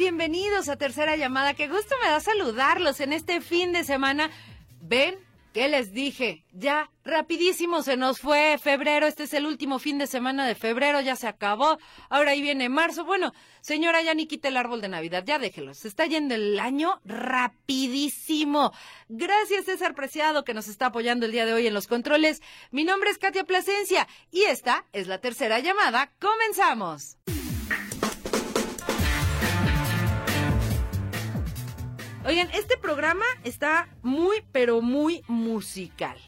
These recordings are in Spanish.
bienvenidos a Tercera Llamada. Qué gusto me da saludarlos en este fin de semana. ¿Ven? ¿Qué les dije? Ya, rapidísimo se nos fue febrero, este es el último fin de semana de febrero, ya se acabó, ahora ahí viene marzo. Bueno, señora, ya ni quite el árbol de Navidad, ya déjelo, se está yendo el año rapidísimo. Gracias César Preciado que nos está apoyando el día de hoy en los controles. Mi nombre es Katia Plasencia y esta es la tercera llamada. Comenzamos. Oigan, este programa está muy, pero muy musical.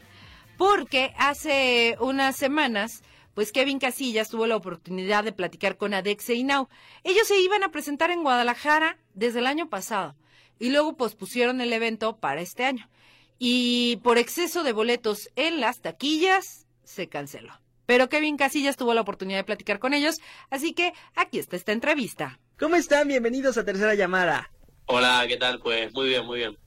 Porque hace unas semanas, pues Kevin Casillas tuvo la oportunidad de platicar con Adexe y Now. Ellos se iban a presentar en Guadalajara desde el año pasado y luego pospusieron el evento para este año. Y por exceso de boletos en las taquillas, se canceló. Pero Kevin Casillas tuvo la oportunidad de platicar con ellos, así que aquí está esta entrevista. ¿Cómo están? Bienvenidos a Tercera Llamada. Hola, ¿qué tal? Pues muy bien, muy bien.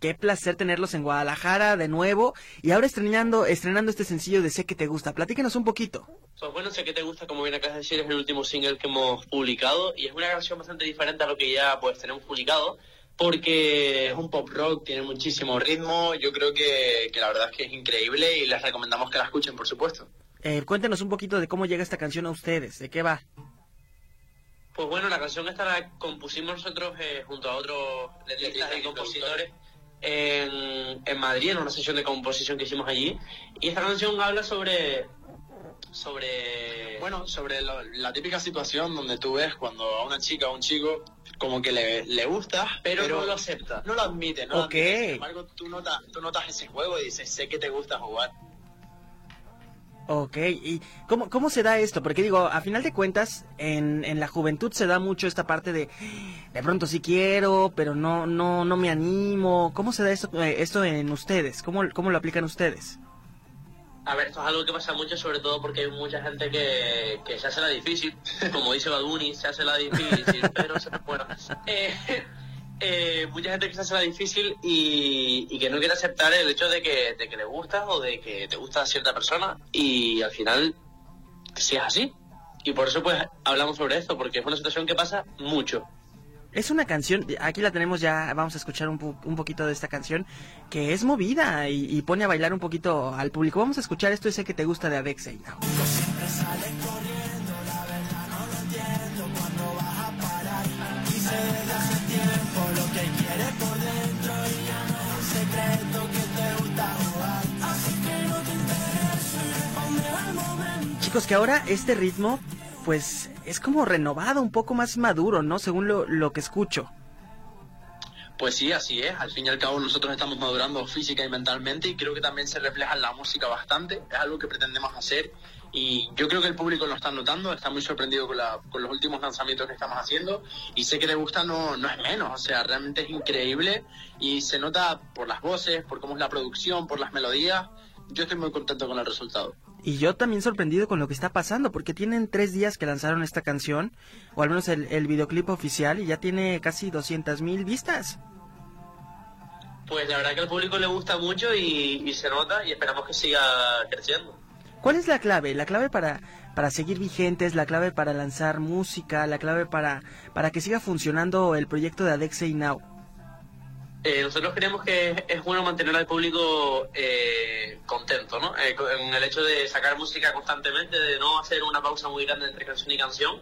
Qué placer tenerlos en Guadalajara de nuevo y ahora estrenando, estrenando este sencillo de Sé que te gusta. Platíquenos un poquito. Pues bueno, Sé que te gusta, como bien acá de decir, es el último single que hemos publicado y es una canción bastante diferente a lo que ya pues tenemos publicado porque es un pop rock, tiene muchísimo ritmo, yo creo que, que la verdad es que es increíble y les recomendamos que la escuchen, por supuesto. Eh, cuéntenos un poquito de cómo llega esta canción a ustedes, de qué va. Pues bueno, la canción esta la compusimos nosotros eh, junto a otros letristas y compositores en, en Madrid, en una sesión de composición que hicimos allí. Y esta canción habla sobre sobre bueno sobre lo- la típica situación donde tú ves cuando a una chica o un chico como que le, le gusta pero, no lo acepta no lo admite no lo Ok. admite. sin embargo tú notas tú notas ese juego y dices sé que te gusta jugar Ok, ¿y cómo, cómo se da esto? Porque digo, a final de cuentas, en, en la juventud se da mucho esta parte de, de pronto sí quiero, pero no, no, no me animo. ¿Cómo se da esto, eh, esto en ustedes? ¿Cómo, ¿Cómo lo aplican ustedes? A ver, esto es algo que pasa mucho, sobre todo porque hay mucha gente que, que se hace la difícil, como dice Baduni, se hace la difícil, pero se bueno. Eh, eh, mucha gente que se hace la difícil y, y que no quiere aceptar el hecho de que, de que le gustas o de que te gusta cierta persona y al final sí es así. Y por eso pues hablamos sobre esto, porque es una situación que pasa mucho. Es una canción, aquí la tenemos ya, vamos a escuchar un, po- un poquito de esta canción, que es movida y, y pone a bailar un poquito al público. Vamos a escuchar esto, ese que te gusta de Adexe Now. Chicos, que ahora este ritmo, pues es como renovado, un poco más maduro, ¿no? Según lo, lo que escucho. pues sí así es. Al fin y al cabo nosotros estamos madurando física y mentalmente y creo que también se refleja en la música bastante. Es algo que pretendemos hacer y yo creo que el público lo está notando está muy sorprendido con, la- con los últimos lanzamientos que estamos haciendo y sé que le gusta no, no es menos. O sea realmente es increíble y se nota por las voces por cómo es la producción por las melodías. Yo estoy muy contento con el resultado Y yo también sorprendido con lo que está pasando, porque tienen tres días que lanzaron esta canción, o al menos el, el videoclip oficial, y ya tiene casi 200 mil vistas. Pues la verdad que al público le gusta mucho y, y se nota y esperamos que siga creciendo. ¿Cuál es la clave? La clave para, para seguir vigentes, la clave para lanzar música, la clave para, para que siga funcionando el proyecto de Adexe y Now. Eh, nosotros creemos que es bueno mantener al público eh, contento, ¿no? Eh, en el hecho de sacar música constantemente, de no hacer una pausa muy grande entre canción y canción.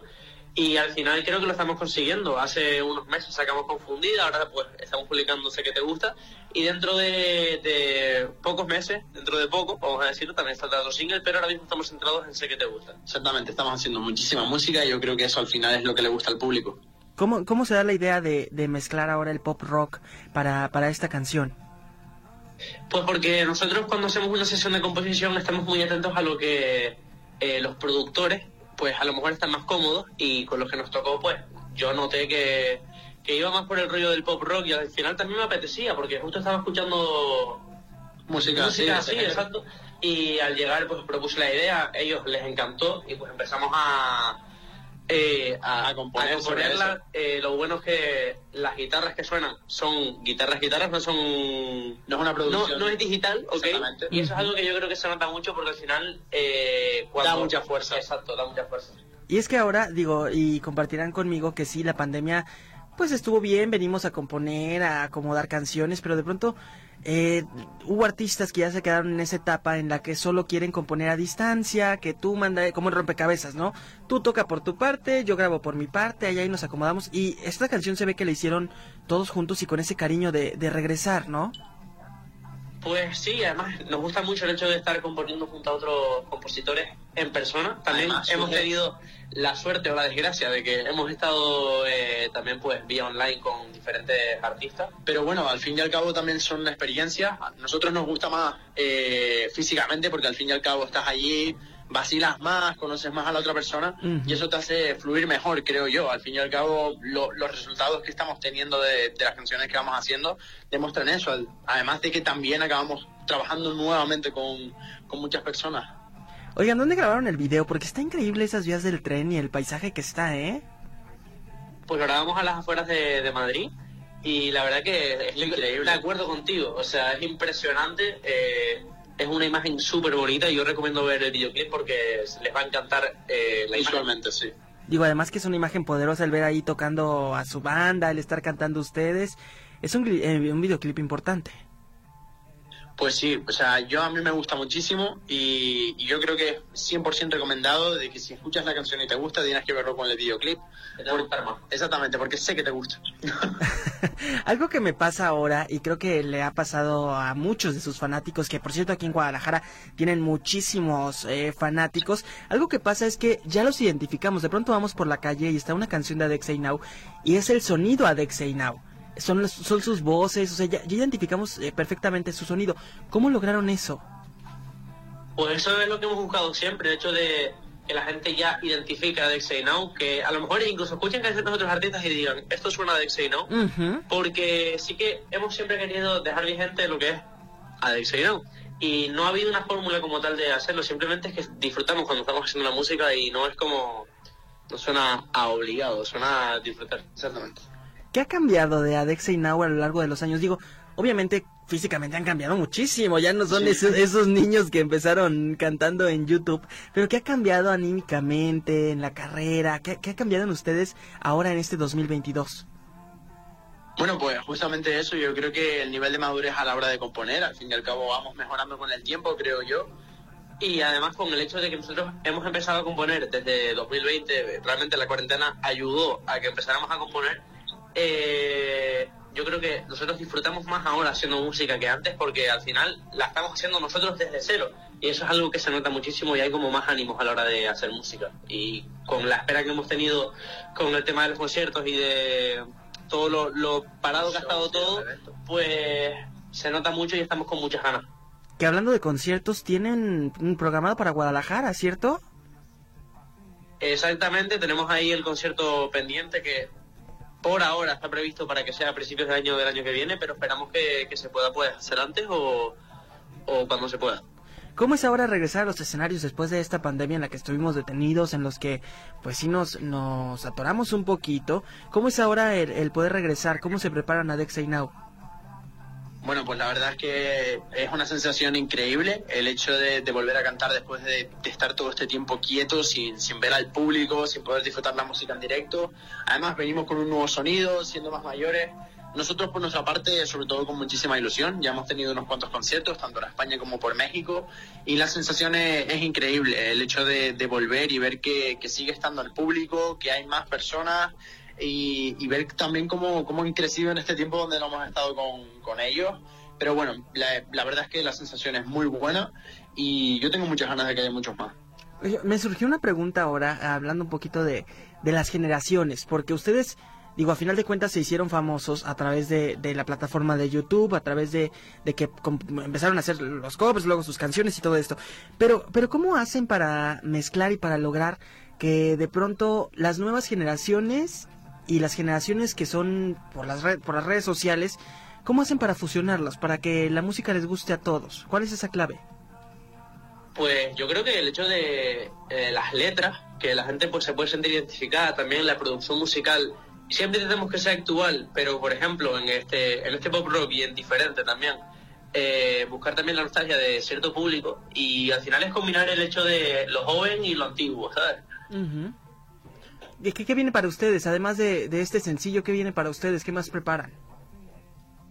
Y al final creo que lo estamos consiguiendo. Hace unos meses sacamos Confundida, ahora pues estamos publicando Sé que te gusta. Y dentro de, de pocos meses, dentro de poco, vamos a decirlo, también está otro single, pero ahora mismo estamos centrados en Sé que te gusta. exactamente estamos haciendo muchísima música y yo creo que eso al final es lo que le gusta al público ¿Cómo, cómo se da la idea de, de mezclar ahora el pop rock para, para esta canción? Pues porque nosotros cuando hacemos una sesión de composición estamos muy atentos a lo que eh, los productores, pues a lo mejor están más cómodos y con los que nos tocó, pues yo noté que, que iba más por el rollo del pop rock y al final también me apetecía porque justo estaba escuchando música, música sí, exacto. Y al llegar pues propuse la idea, ellos les encantó y pues empezamos a eh, a, componerla. Eh, lo bueno es que las guitarras que suenan son guitarras, guitarras, no son... No es una producción. No, es digital, ¿ok? Y eso es algo que yo creo que se nota mucho porque al final... Eh, da mucha fuerza. Exacto, da mucha fuerza. Y es que ahora, digo, y compartirán conmigo que sí, la pandemia pues estuvo bien, venimos a componer, a acomodar canciones, pero de pronto eh, hubo artistas que ya se quedaron en esa etapa en la que solo quieren componer a distancia, que tú manda como en rompecabezas, ¿no? Tú toca por tu parte, yo grabo por mi parte, allá ahí nos acomodamos. Y esta canción se ve que la hicieron todos juntos y con ese cariño de, de regresar, ¿no? Pues sí, además nos gusta mucho el hecho de estar componiendo junto a otros compositores en persona. También hemos tenido la suerte o la desgracia de que hemos estado eh, también pues vía online con diferentes artistas. Pero bueno, al fin y al cabo también son experiencias. A nosotros nos gusta más eh, físicamente porque al fin y al cabo estás allí, vacilas más, conoces más a la otra persona y eso te hace fluir mejor, creo yo. Al fin y al cabo, los resultados que estamos teniendo de, las canciones que vamos haciendo demuestran eso. Además de que también acabamos trabajando nuevamente con, muchas personas. Oigan, ¿dónde grabaron el video? Porque está increíble esas vías del tren y el paisaje que está, ¿eh? Pues lo grabamos a las afueras de, Madrid y la verdad que es increíble. De acuerdo contigo, o sea, es impresionante. Eh, es una imagen súper bonita y yo recomiendo ver el videoclip porque les va a encantar eh, la Visualmente, sí. Digo, además que es una imagen poderosa el ver ahí tocando a su banda, el estar cantando ustedes. Es un, eh, un videoclip importante. Pues sí, o sea, yo a mí me gusta muchísimo y, yo creo que es 100% recomendado de que si escuchas la canción y te gusta, tienes que verlo con el videoclip. Exactamente, porque sé que te gusta. Algo que me pasa ahora y creo que le ha pasado a muchos de sus fanáticos, que por cierto aquí en Guadalajara tienen muchísimos eh, fanáticos, algo que pasa es que ya los identificamos, de pronto vamos por la calle y está una canción de Adexei Now y es el sonido Adexei Now son, son sus voces, o sea, ya, identificamos eh, perfectamente su sonido. ¿Cómo lograron eso? Pues eso es lo que hemos buscado siempre, el hecho de que la gente ya identifica a Dexay Now, que a lo mejor incluso escuchen canciones de otros artistas y digan, esto suena a Dexay Now, porque sí que hemos siempre querido dejar vigente lo que es a Dexay Now. Y no ha habido una fórmula como tal de hacerlo, simplemente es que disfrutamos cuando estamos haciendo la música y no es como, no suena a obligado, suena a disfrutar. Exactamente. ¿Qué ha cambiado de Adexa y Now a lo largo de los años? Digo, obviamente físicamente han cambiado muchísimo, ya no son esos, niños que empezaron cantando en YouTube, pero ¿qué ha cambiado anímicamente en la carrera? ¿Qué, ha cambiado en ustedes ahora en este 2022? Bueno, pues justamente eso, yo creo que el nivel de madurez a la hora de componer, al fin y al cabo vamos mejorando con el tiempo, creo yo. Y además con el hecho de que nosotros hemos empezado a componer desde 2020, realmente la cuarentena ayudó a que empezáramos a componer eh, yo creo que nosotros disfrutamos más ahora haciendo música que antes porque al final la estamos haciendo nosotros desde cero. Y eso es algo que se nota muchísimo y hay como más ánimos a la hora de hacer música. Y con la espera que hemos tenido con el tema de los conciertos y de todo lo, parado que ha estado todo, pues se nota mucho y estamos con muchas ganas. Que hablando de conciertos, tienen un programado para Guadalajara, ¿cierto? Exactamente, tenemos ahí el concierto pendiente que por ahora está previsto para que sea a principios del año del año que viene, pero esperamos que, se pueda pues, hacer antes o, cuando se pueda. ¿Cómo es ahora regresar a los escenarios después de esta pandemia en la que estuvimos detenidos, en los que pues sí nos, nos atoramos un poquito? ¿Cómo es ahora el, poder regresar? ¿Cómo se preparan a Dexa Now? Bueno, pues la verdad es que es una sensación increíble el hecho de, volver a cantar después de, estar todo este tiempo quieto, sin, sin, ver al público, sin poder disfrutar la música en directo. Además venimos con un nuevo sonido, siendo más mayores. Nosotros por nuestra parte, sobre todo con muchísima ilusión, ya hemos tenido unos cuantos conciertos, tanto en España como por México, y la sensación es, increíble, el hecho de, volver y ver que, que sigue estando el público, que hay más personas, y, ver también cómo, cómo, han crecido en este tiempo donde no hemos estado con, ellos. Pero bueno, la, verdad es que la sensación es muy buena y yo tengo muchas ganas de que haya muchos más. Me surgió una pregunta ahora, hablando un poquito de, de las generaciones, porque ustedes, digo, a final de cuentas se hicieron famosos a través de, de la plataforma de YouTube, a través de, de, que empezaron a hacer los covers, luego sus canciones y todo esto. Pero, pero ¿cómo hacen para mezclar y para lograr que de pronto las nuevas generaciones y las generaciones que son por las, por las redes sociales, ¿cómo hacen para fusionarlas, para que la música les guste a todos? ¿Cuál es esa clave? Pues yo creo que el hecho de eh, las letras, que la gente pues se puede sentir identificada, también la producción musical, siempre tenemos que ser actual, pero por ejemplo en este, en este pop rock y en diferente también, eh, buscar también la nostalgia de cierto público y al final es combinar el hecho de lo joven y lo antiguo, ¿sabes? ¿Y qué, viene para ustedes? Además de, este sencillo, ¿qué viene para ustedes? ¿Qué más preparan?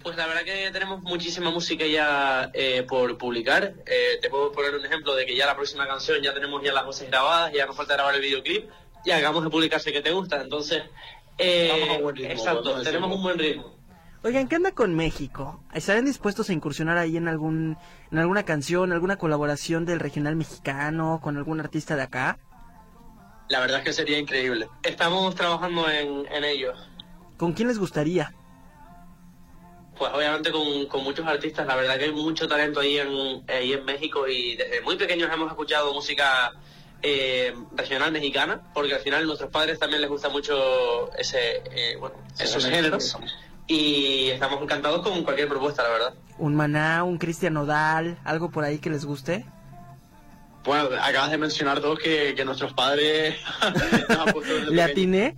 Pues la verdad que tenemos muchísima música ya eh, por publicar. Eh, te puedo poner un ejemplo de que ya la próxima canción ya tenemos ya las voces grabadas, ya nos falta grabar el videoclip y acabamos de publicar Sé que te gusta. Entonces, eh, exacto, tenemos un buen ritmo. Oigan, ¿qué anda con México? ¿Estarían dispuestos a incursionar ahí en algún en alguna canción, alguna colaboración del regional mexicano con algún artista de acá? La verdad es que sería increíble. Estamos trabajando en, en ello. ¿Con quién les gustaría? Pues obviamente con, muchos artistas. La verdad que hay mucho talento ahí en, ahí en México y desde muy pequeños hemos escuchado música eh, regional mexicana, porque al final a nuestros padres también les gusta mucho ese, eh, bueno, esos géneros y estamos encantados con cualquier propuesta, la verdad. ¿Un Maná, un Cristian Nodal, algo por ahí que les guste? Bueno, acabas de mencionar dos que, nuestros padres... ¿Le atiné?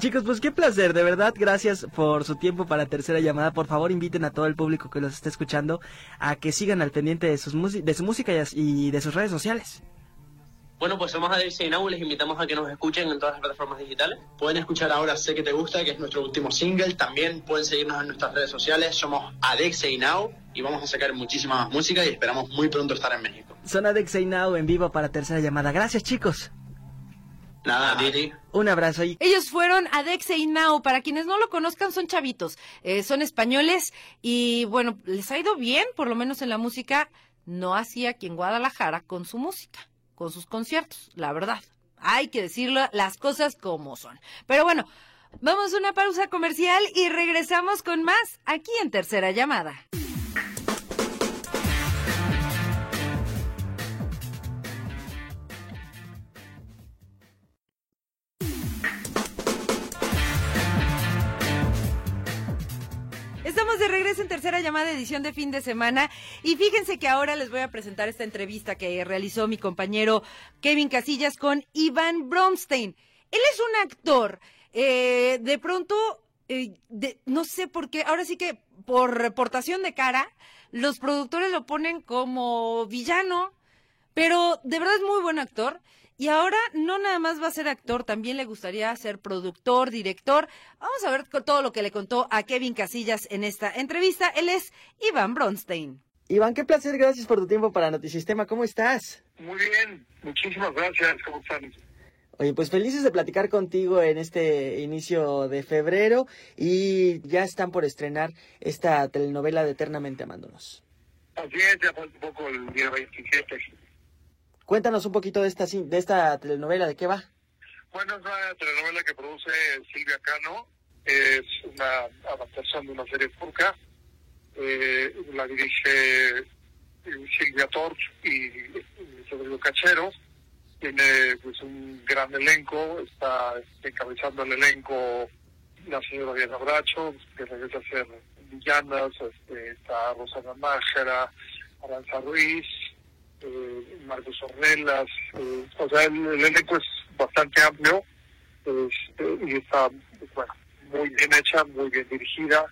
chicos, pues qué placer, de verdad, gracias por su tiempo para tercera llamada. Por favor, inviten a todo el público que los esté escuchando a que sigan al pendiente de, sus de su música y de sus redes sociales. Bueno, pues somos Adexia Now, les invitamos a que nos escuchen en todas las plataformas digitales. Pueden escuchar ahora Sé que te gusta, que es nuestro último single. También pueden seguirnos en nuestras redes sociales. Somos Adexia Now y vamos a sacar muchísima más música y esperamos muy pronto estar en México. Son Adexia Now en vivo para tercera llamada. Gracias, chicos. Nada, Didi. Un abrazo. Y... Ellos fueron Adexe y Now. Para quienes no lo conozcan, son chavitos. Eh, son españoles y bueno, les ha ido bien, por lo menos en la música. No hacía aquí en Guadalajara con su música con sus conciertos, la verdad. Hay que decirlo las cosas como son. Pero bueno, vamos a una pausa comercial y regresamos con más aquí en Tercera Llamada. Estamos de regreso en tercera llamada edición de fin de semana y fíjense que ahora les voy a presentar esta entrevista que realizó mi compañero Kevin Casillas con Iván Bronstein. Él es un actor. Eh, de pronto, eh, no sé por qué, ahora sí que por reportación de cara, los productores lo ponen como villano, pero de verdad es muy buen actor. Y ahora no nada más va a ser actor, también le gustaría ser productor, director. Vamos a ver todo lo que le contó a Kevin Casillas en esta entrevista. Él es Iván Bronstein. Iván, qué placer, gracias por tu tiempo para Notisistema. ¿Cómo estás? Muy bien, muchísimas gracias. ¿Cómo están? Oye, pues felices de platicar contigo en este inicio de febrero y ya están por estrenar esta telenovela de Eternamente Amándonos. Así es, ya falta un poco el día 27. Cuéntanos un poquito de esta, de esta telenovela, ¿de qué va? Bueno, es una telenovela que produce Silvia Cano, es una adaptación de una serie turca, eh, la dirige eh, Silvia Torch y Rodrigo Cachero, tiene pues un gran elenco, está encabezando el elenco la señora Diana Bracho, que regresa a ser villanas, este, está Rosana Májera, Aranza Ruiz, eh, Marcos Ornelas, eh, o sea, el, elenco es bastante amplio este, y está bueno, muy bien hecha, muy bien dirigida.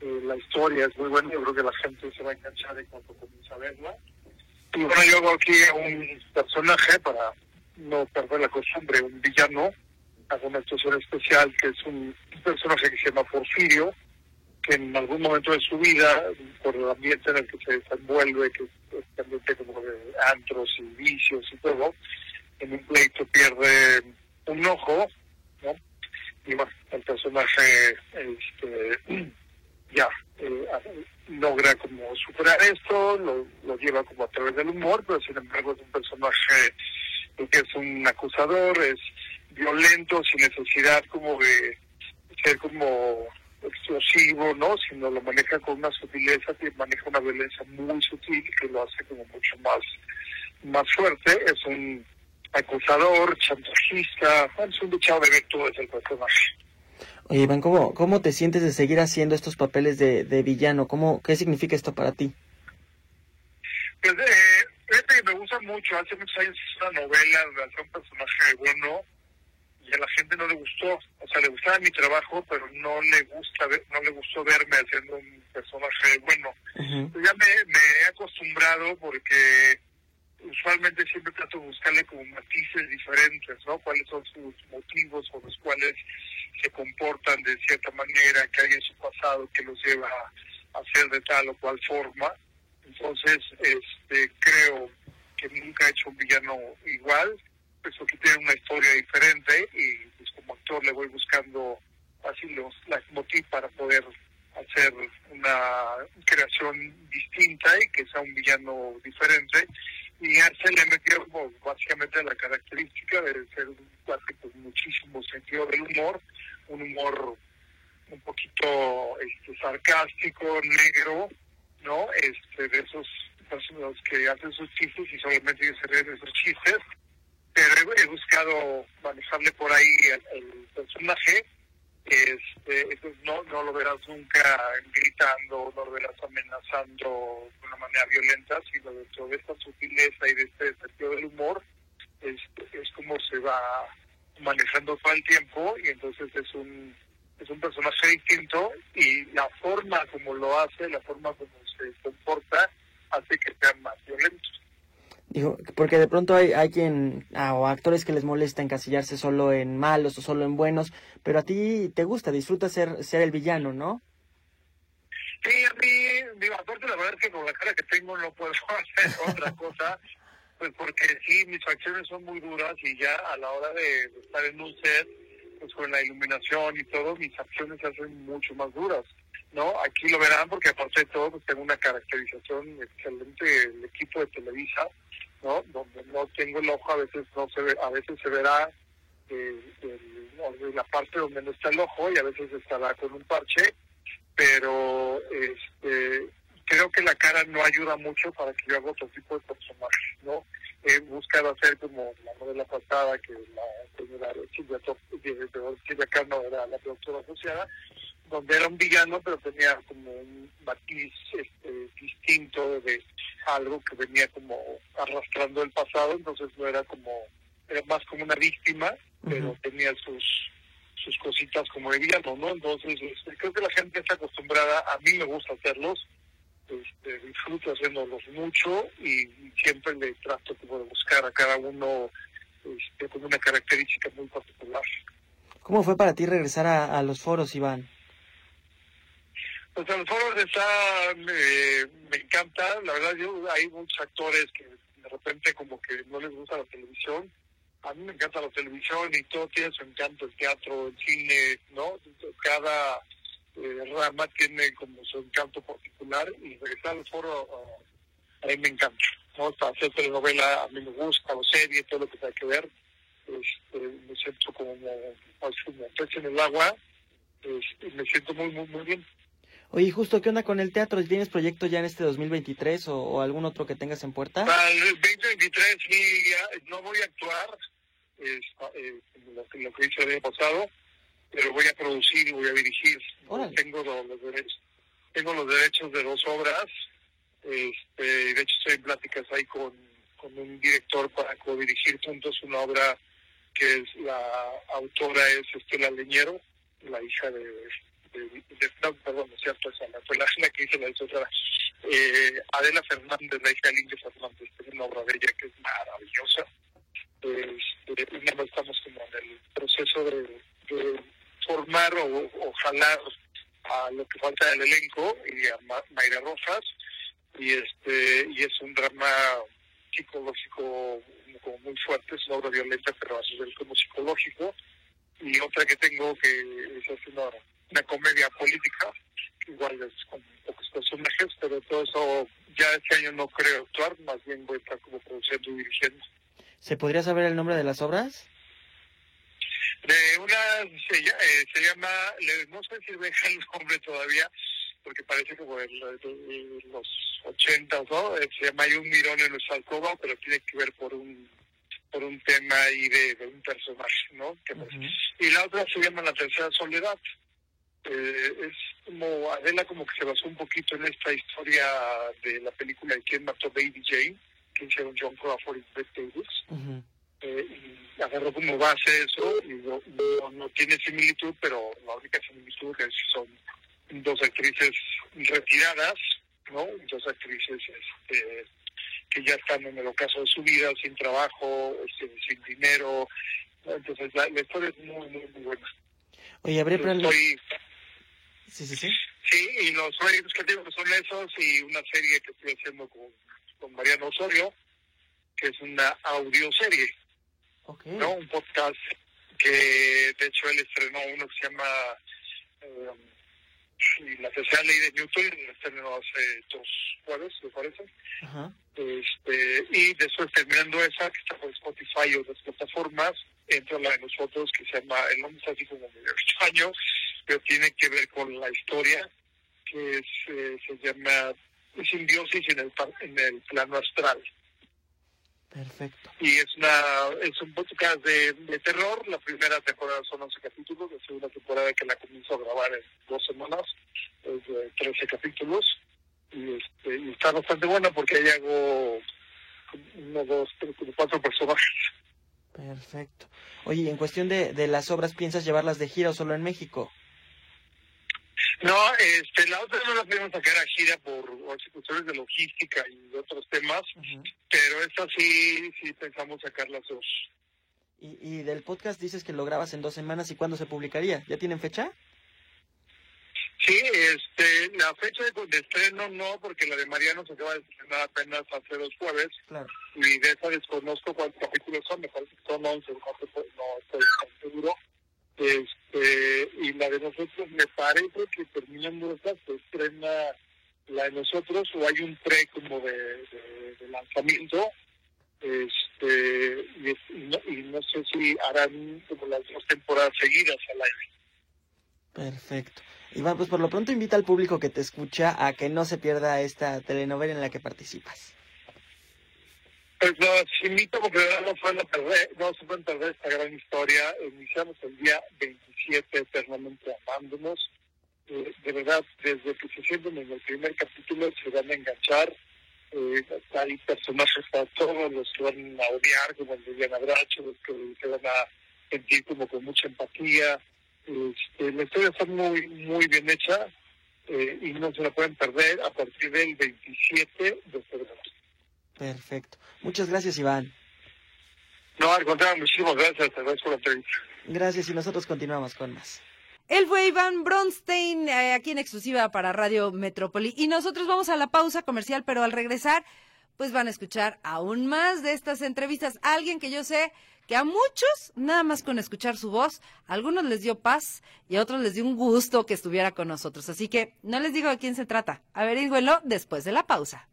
Eh, la historia es muy buena, yo creo que la gente se va a enganchar en cuanto comienza a verla. Y bueno, yo hago aquí un personaje para no perder la costumbre, un villano, hago una actuación especial que es un personaje que se llama Porfirio, que en algún momento de su vida, por el ambiente en el que se desenvuelve, que es ambiente como de antros y vicios y todo, en un pleito pierde un ojo, ¿no? Y bueno, el personaje este, ya eh, logra como superar esto, lo, lo lleva como a través del humor, pero sin embargo es un personaje que es un acusador, es violento, sin necesidad como de explosivo, ¿no? Sino lo maneja con una sutileza que maneja una violencia muy sutil que lo hace como mucho más, más fuerte. Es un acusador, chantajista, es un luchado de virtudes el personaje. Oye, Iván, ¿cómo, ¿cómo te sientes de seguir haciendo estos papeles de, de villano? ¿Cómo, ¿Qué significa esto para ti? Pues eh, que me gusta mucho. Hace muchos años hice una novela donde hacía un personaje bueno y a la gente no le gustó. O sea, le gustaba mi trabajo, pero no le gusta no le gustó verme haciendo un personaje bueno. Ya me, me he acostumbrado porque usualmente siempre trato de buscarle como matices diferentes, ¿no? Cuáles son sus motivos por los cuales se comportan de cierta manera, que hay en su pasado que los lleva a hacer de tal o cual forma. Entonces, este, creo que nunca he hecho un villano igual, pues que tiene una historia diferente y pues como actor le voy buscando así los motivos para poder hacer una creación distinta y que sea un villano diferente. Y Arce le metió básicamente la característica de ser un cuate con muchísimo sentido del humor, un humor un poquito este, sarcástico, negro, ¿no? Este, de esos personas que hacen sus chistes y solamente ellos se ríen esos chistes, pero he, buscado manejarle por ahí el personaje este, no, no lo verás nunca gritando, no lo verás amenazando de una manera violenta, sino dentro de esta sutileza y de este sentido del humor, es, es como se va manejando todo el tiempo y entonces es un es un personaje distinto y la forma como lo hace, la forma como se comporta, hace que sea más violento. Digo, porque de pronto hay, hay quien, ah, o actores que les molesta encasillarse solo en malos o solo en buenos, pero a ti te gusta, disfrutas ser, ser el villano, ¿no? Sí, a mí, digo, aparte la verdad es que con la cara que tengo no puedo hacer otra cosa, pues porque sí, mis acciones son muy duras y ya a la hora de estar en un set, pues con la iluminación y todo, mis acciones se hacen mucho más duras. ¿no? Aquí lo verán porque aparte de todo pues, tengo una caracterización excelente del equipo de Televisa, ¿no? Donde no tengo el ojo, a veces no se ve, a veces se verá eh, la parte donde no está el ojo y a veces estará con un parche, pero este creo que la cara no ayuda mucho para que yo haga otro tipo de personajes, ¿no? He buscado hacer como la novela pasada que la señora Silvia, Silvia Cano era la productora asociada, donde era un villano, pero tenía como un matiz este, distinto de algo que venía como arrastrando el pasado, entonces no era como, era más como una víctima, pero tenía sus sus cositas como de villano, ¿no? Entonces, este, creo que la gente está acostumbrada, a mí me gusta hacerlos, este, disfruto haciéndolos mucho y, siempre le trato como de buscar a cada uno este, con una característica muy particular. ¿Cómo fue para ti regresar a, a los foros, Iván? Pues el foro está, me encanta, la verdad yo hay muchos actores que de repente como que no les gusta la televisión, a mí me encanta la televisión y todo tiene su encanto, el teatro, el cine, ¿no? Cada eh, rama tiene como su encanto particular y regresar al foro a mí me encanta, ¿no? Para hacer telenovela a mí me gusta, o serie, todo lo que tenga que ver, este, me siento como, como pez en el agua, este, me siento muy, muy, muy bien. Oye, justo, ¿qué onda con el teatro? ¿Tienes proyecto ya en este 2023 o, algún otro que tengas en puerta? Para el 2023 sí, no voy a actuar, eh, lo, que hice el año pasado, pero voy a producir y voy a dirigir. Tengo los, derechos, tengo los derechos de dos obras, este, de hecho estoy en pláticas ahí con, con un director para co-dirigir juntos una obra que es la autora es Estela Leñero, la hija de de, no, perdón, no es cierto, esa fue la, la que hizo la otra. Eh, Adela Fernández, la hija de Ingrid Fernández, tiene una obra de ella que es maravillosa. Este, y estamos como en el proceso de, formar o, jalar a lo que falta del elenco y a Mayra Rosas y este y es un drama psicológico como muy fuerte, es una obra violenta pero a nivel como psicológico y otra que tengo que es una una comedia política, igual es con pocos personajes, pero todo eso ya este año no creo actuar, más bien voy a estar como produciendo y dirigiendo. ¿Se podría saber el nombre de las obras? De una se, eh, se llama, no sé si deja el nombre todavía, porque parece como en los 80, ¿no? Eh, se llama Hay un mirón en nuestra alcoba, pero tiene que ver por un por un tema ahí de, de un personaje, ¿no? Que nos- Y la otra se llama La Tercera Soledad. Eh, es como, Adela como que se basó un poquito en esta historia de la película de quién mató Baby Jane, que hicieron John Crawford y Bette Davis. Eh, y agarró como base eso y no, no, no tiene similitud, pero la única similitud es que son dos actrices retiradas, ¿no? Dos actrices este, que ya están en el ocaso de su vida, sin trabajo, este, sin dinero. Entonces la, la historia es muy, muy, muy buena. Oye, problemas. estoy- Sí, sí, sí. Sí, y los proyectos que tengo son esos y una serie que estoy haciendo con, con Mariano Osorio, que es una audioserie, Ok. ¿no? Un podcast que de hecho él estrenó uno que se llama eh, y La tercera ley de Newton, lo estrenó hace dos jueves, me parece. Ajá. Este, y después terminando esa, que está por Spotify o otras plataformas, entra la de nosotros que se llama, el nombre está así como medio extraño, pero tiene que ver con la historia, que es, eh, se llama Simbiosis en el, en el plano astral. Perfecto. Y es una es un podcast de, de terror. La primera temporada son 11 capítulos, la segunda temporada que la comienzo a grabar en dos semanas, es de 13 capítulos. Y, este, y está bastante buena porque ahí hago uno, dos, tres, cuatro personajes. Perfecto. Oye, y en cuestión de, de las obras, ¿piensas llevarlas de gira o solo en México? No, este, la otra no la podemos sacar a gira por cuestiones de logística y otros temas, pero esta sí, sí pensamos sacar las dos. y, y del podcast dices que lo grabas en dos semanas y cuándo se publicaría. ¿Ya tienen fecha? Sí, este, la fecha de, de estreno no, porque la de Mariano se acaba de estrenar apenas hace dos jueves, Claro. y de esa desconozco cuántos capítulos son, me parece que son 11, no, estoy- no estoy tan seguro. Este, y la de nosotros me parece que esta se estrena la de nosotros o hay un pre como de, lanzamiento este y, es- y no, y no sé si harán como las dos temporadas seguidas al aire. Perfecto. Iván, pues por lo pronto invita al público que te escucha a que no se pierda esta telenovela en la que participas. Pues los invito porque no a perder, no se pueden perder esta gran historia. Iniciamos el día 27 eternamente amándonos. Eh, de verdad, desde que se sienten en el primer capítulo se van a enganchar. Eh, hay personajes para todos, los que van a odiar, como el de Bracho, los que se van a sentir como con mucha empatía. Este, la historia está muy, muy bien hecha eh, y no se la pueden perder a partir del 27 de febrero. Perfecto. Muchas gracias, Iván. No, al contrario, muchísimas gracias. Te agradezco la entrevista. Gracias y nosotros continuamos con más. Él fue Iván Bronstein, eh, aquí en exclusiva para Radio Metrópoli. Y nosotros vamos a la pausa comercial, pero al regresar, pues van a escuchar aún más de estas entrevistas. Alguien que yo sé que a muchos, nada más con escuchar su voz, a algunos les dio paz y a otros les dio un gusto que estuviera con nosotros. Así que no les digo de quién se trata. Averígüenlo después de la pausa.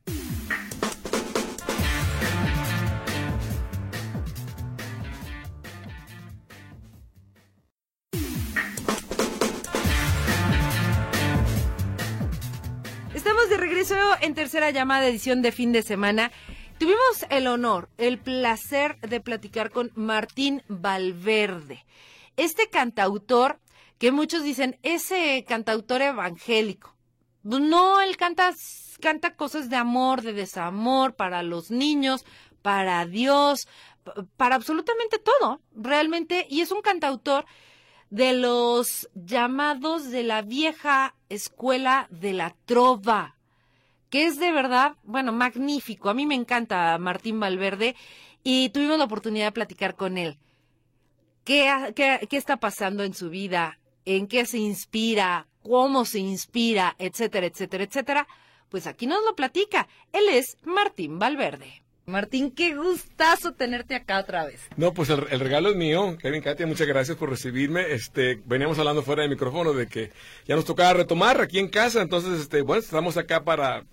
En tercera llamada edición de fin de semana. Tuvimos el honor, el placer de platicar con Martín Valverde, este cantautor que muchos dicen, ese cantautor evangélico. No, él canta, canta cosas de amor, de desamor, para los niños, para Dios, para absolutamente todo, realmente. Y es un cantautor de los llamados de la vieja escuela de la trova, que es de verdad, bueno, magnífico. A mí me encanta Martín Valverde y tuvimos la oportunidad de platicar con él. ¿Qué, qué, qué está pasando en su vida? ¿En qué se inspira? ¿Cómo se inspira? Etcétera, etcétera, etcétera. Pues aquí nos lo platica. Él es Martín Valverde. Martín, qué gustazo tenerte acá otra vez. No, pues el, regalo es mío. Kevin, Katia, muchas gracias por recibirme. Este, veníamos hablando fuera de micrófono de que ya nos tocaba retomar aquí en casa. Entonces, este, bueno, estamos acá para,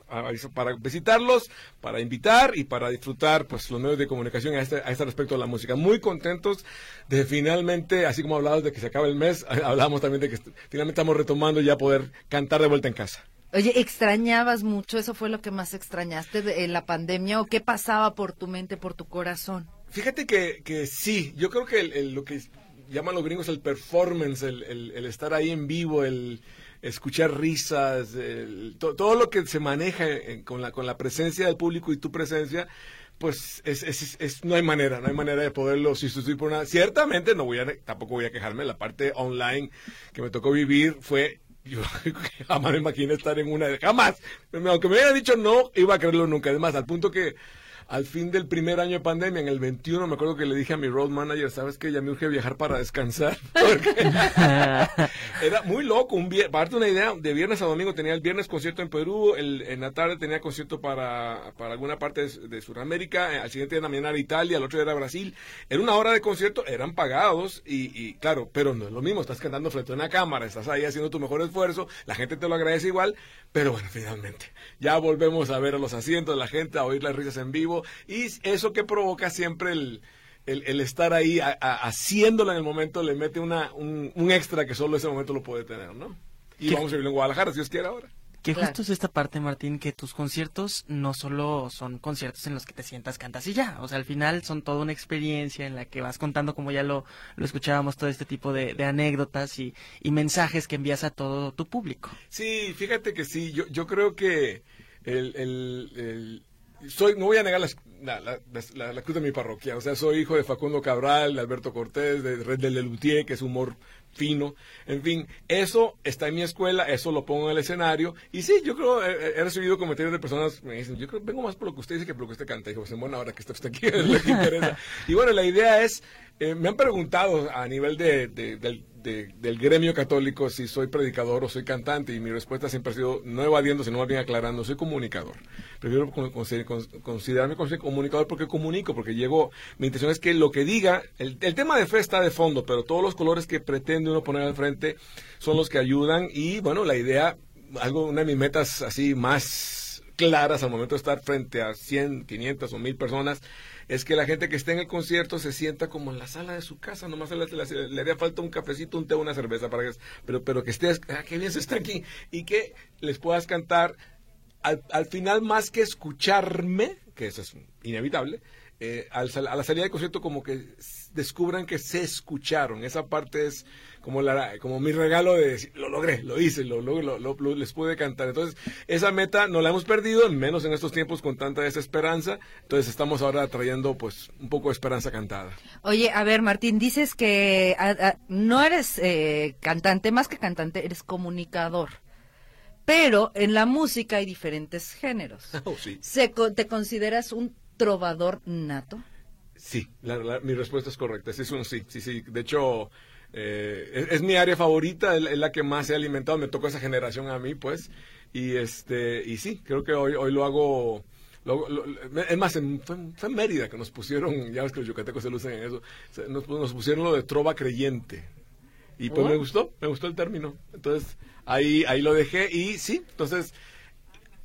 para visitarlos, para invitar y para disfrutar, pues, los medios de comunicación a este, a este respecto de la música. Muy contentos de finalmente, así como hablamos de que se acaba el mes, hablamos también de que finalmente estamos retomando ya poder cantar de vuelta en casa. Oye, ¿extrañabas mucho? ¿Eso fue lo que más extrañaste de- en la pandemia? ¿O qué pasaba por tu mente, por tu corazón? fíjate que, que sí, yo creo que lo que llaman los gringos el performance, el, el, estar ahí en vivo, el escuchar risas, todo lo que se maneja con, la, con la presencia del público y tu presencia, pues es, es, es, no hay manera, no hay manera de poderlo sustituir por nada. Ciertamente no voy a, tampoco voy a quejarme, la parte online que me tocó vivir fue yo jamás me imaginé estar en una, jamás, aunque me hubieran dicho no, iba a creerlo nunca, además, al punto que al fin del primer año de pandemia, en el 21, me acuerdo que le dije a mi road manager, ¿sabes qué? Ya me urge viajar para descansar. era muy loco. Un parte una idea, de viernes a domingo tenía el viernes concierto en Perú, el, en la tarde tenía concierto para, para alguna parte de, Sudamérica, eh, al siguiente día de la mañana era Italia, al otro día era Brasil. Era una hora de concierto, eran pagados y, claro, pero no es lo mismo, estás cantando frente a una cámara, estás ahí haciendo tu mejor esfuerzo, la gente te lo agradece igual, pero bueno, finalmente, ya volvemos a ver a los asientos, la gente, a oír las risas en vivo y eso que provoca siempre el, el, estar ahí haciéndolo en el momento le mete una, un, extra que solo ese momento lo puede tener, ¿no? Y vamos a vivir en Guadalajara, si Dios quiere ahora. Que justo es esta parte, Martín, que tus conciertos no solo son conciertos en los que te sientas, cantas y ya. O sea, al final son toda una experiencia en la que vas contando, como ya lo, lo escuchábamos, todo este tipo de, anécdotas y, y, mensajes que envías a todo tu público. Sí, fíjate que sí. Yo, yo creo que el, el soy, no voy a negar la, la, cruz de mi parroquia. O sea, soy hijo de Facundo Cabral, de Alberto Cortés, de Red de Lelutier, que es humor fino. En fin, eso está en mi escuela, eso lo pongo en el escenario. Y sí, yo creo, he, recibido comentarios de personas me dicen, yo creo vengo más por lo que usted dice que por lo que usted canta. Y digo, pues, bueno, ahora que está usted aquí, es lo que interesa. y bueno, la idea es, eh, me han preguntado a nivel de, del del gremio católico si soy predicador o soy cantante y mi respuesta siempre ha sido no evadiendo, sino más bien aclarando, soy comunicador. Prefiero considerarme como comunicador porque comunico, porque llego, mi intención es que lo que diga, el, tema de fe está de fondo, pero todos los colores que pretende uno poner al frente son los que ayudan y bueno, la idea, algo, una de mis metas así más claras al momento de estar frente a 100, 500 o 1000 personas es que la gente que esté en el concierto se sienta como en la sala de su casa, nomás le, le, haría falta un cafecito, un té, una cerveza, para que, pero, pero que estés, ah, qué bien se está aquí, y que les puedas cantar al, al final más que escucharme, que eso es inevitable, eh, al, a la salida del concierto como que descubran que se escucharon. Esa parte es como, la, como mi regalo de decir, lo logré, lo hice, lo, lo, lo, les pude cantar. Entonces, esa meta no la hemos perdido, menos en estos tiempos con tanta desesperanza. Entonces, estamos ahora trayendo pues un poco de esperanza cantada. Oye, a ver, Martín, dices que no eres eh, cantante, más que cantante, eres comunicador pero en la música hay diferentes géneros. Oh, sí. ¿Te consideras un trovador nato? Sí, mi respuesta es correcta. Es un sí, sí, sí. De hecho, eh, es, mi área favorita, es, la que más he alimentado. Me tocó esa generación a mí, pues. Y este y sí, creo que hoy, hoy lo hago. es más, fue, en Mérida que nos pusieron, ya ves que los yucatecos se lucen en eso, nos, nos pusieron lo de trova creyente. Y pues me oh. gustó, me gustó el término. Entonces, ahí, ahí lo dejé y sí, entonces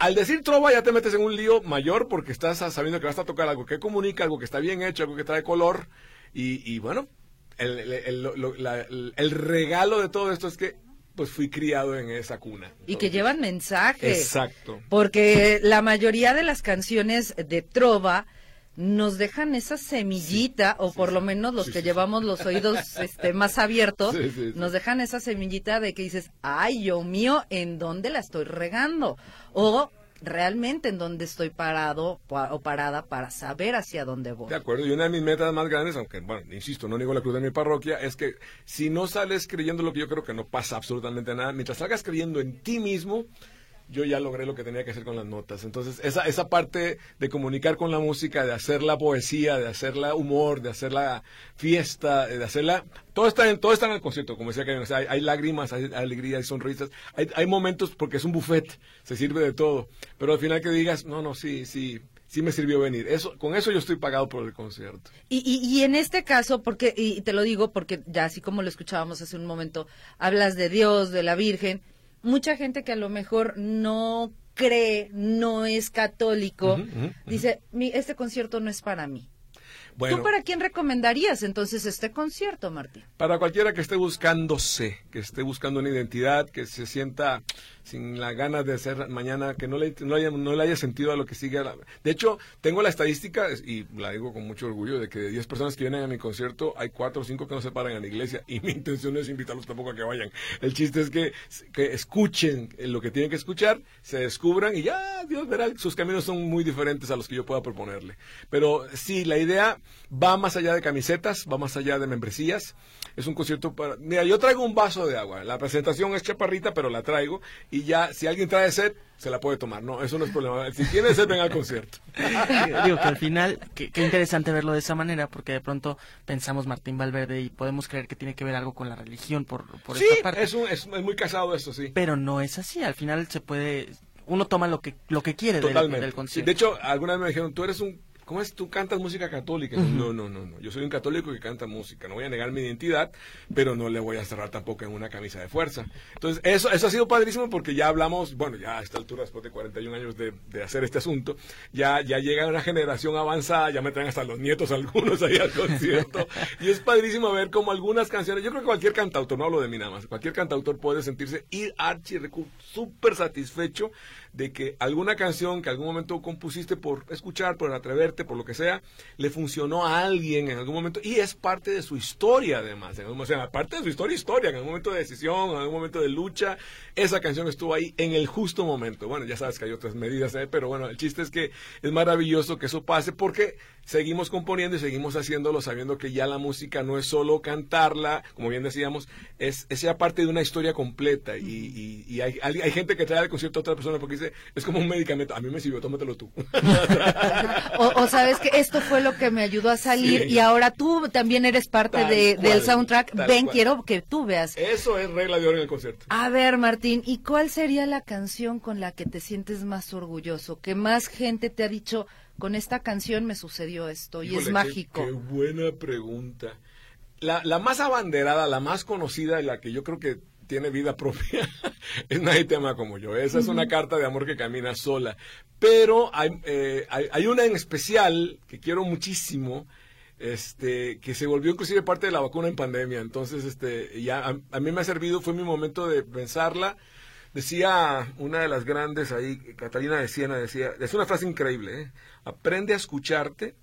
al decir trova ya te metes en un lío mayor porque estás sabiendo que vas a tocar algo que comunica, algo que está bien hecho, algo que trae color. Y, bueno, el, regalo de todo esto es que pues fui criado en esa cuna. Y que llevan mensajes. Exacto. Porque la mayoría de las canciones de trova nos dejan esa semillita, o por lo menos los que llevamos los oídos este, más abiertos, nos dejan esa semillita de que dices, ay, yo mío, ¿en dónde la estoy regando? O realmente en dónde estoy parado o parada para saber hacia dónde voy. De acuerdo, y una de mis metas más grandes, aunque, bueno, insisto, no niego la cruz de mi parroquia, es que si no sales creyendo lo que yo creo que no pasa absolutamente nada, mientras salgas creyendo en ti mismo, yo ya logré lo que tenía que hacer con las notas. Entonces, esa, esa parte de comunicar con la música, de hacer la poesía, de hacer la humor, de hacer la fiesta, de hacerla... Todo está en, todo está en el concierto, como decía que hay, lágrimas, hay alegría, hay sonrisas, hay, hay momentos porque es un buffet, se sirve de todo. Pero al final que digas, no, no, sí, sí, sí me sirvió venir. Eso, con eso yo estoy pagado por el concierto. Y, y, y, en este caso, porque, y te lo digo porque ya así como lo escuchábamos hace un momento, hablas de Dios, de la Virgen, mucha gente que a lo mejor no cree, no es católico, dice, este concierto no es para mí. ¿Tú para quién recomendarías entonces este concierto, Martín? Para cualquiera que esté buscándose, que esté buscando una identidad, que se sienta sin la ganas de hacer mañana, que no le, no, haya, no le haya sentido a lo que sigue. A la... De hecho, tengo la estadística, y la digo con mucho orgullo, de que de 10 personas que vienen a mi concierto, hay 4 o 5 que no se paran en la iglesia, y mi intención no es invitarlos tampoco a que vayan. El chiste es que, que escuchen lo que tienen que escuchar, se descubran, y ya Dios verá, sus caminos son muy diferentes a los que yo pueda proponerle. Pero sí, la idea va más allá de camisetas, va más allá de membresías. Es un concierto para... Mira, yo traigo un vaso de agua. La presentación es chaparrita, pero la traigo. Y ya, si alguien trae sed, se la puede tomar. No, eso no es problema. Si tiene sed, ven al concierto. Digo que al final, qué, interesante verlo de esa manera, porque de pronto pensamos Martín Valverde y podemos creer que tiene que ver algo con la religión por, por sí, esta parte. Es, es, muy casado esto, sí. Pero no es así. Al final se puede uno toma lo que lo que quiere Del, del concierto. de hecho, alguna vez me dijeron, tú eres un ¿cómo es? Tú cantas música católica. No, no, no, no. Yo soy un católico que canta música. No voy a negar mi identidad, pero no le voy a cerrar tampoco en una camisa de fuerza. Entonces, eso, eso ha sido padrísimo porque ya hablamos, bueno, ya a esta altura, después de 41 años de, de hacer este asunto, ya, ya llega una generación avanzada, ya me traen hasta los nietos algunos ahí al concierto. y es padrísimo ver cómo algunas canciones, yo creo que cualquier cantautor, no hablo de mí nada más, cualquier cantautor puede sentirse ir archi súper satisfecho de que alguna canción que algún momento compusiste por escuchar, por atreverte, por lo que sea, le funcionó a alguien en algún momento y es parte de su historia además. En o sea, parte de su historia, historia, en algún momento de decisión, en algún momento de lucha, esa canción estuvo ahí en el justo momento. Bueno, ya sabes que hay otras medidas, ¿eh? pero bueno, el chiste es que es maravilloso que eso pase porque seguimos componiendo y seguimos haciéndolo sabiendo que ya la música no es solo cantarla, como bien decíamos, es, es ya parte de una historia completa y, y, hay, hay, gente que trae al concierto a otra persona porque dice, es como un medicamento, a mí me sirvió, tómatelo tú. o, sabes que esto fue lo que me ayudó a salir y ahora tú también eres parte de, del soundtrack, ven, quiero que tú veas. Eso es regla de oro en el concierto. A ver, Martín, ¿y cuál sería la canción con la que te sientes más orgulloso? Que más gente te ha dicho, con esta canción me sucedió esto y es mágico. Qué, buena pregunta. La, la más abanderada, la más conocida, y la que yo creo que tiene vida propia, es Nadie te ama como yo. Esa es una carta de amor que camina sola. Pero hay, eh, hay, hay, una en especial que quiero muchísimo, este, que se volvió inclusive parte de la vacuna en pandemia. Entonces, este, ya a, a mí me ha servido, fue mi momento de pensarla Decía una de las grandes ahí, Catalina de Siena, decía, es una frase increíble, ¿eh? aprende a escucharte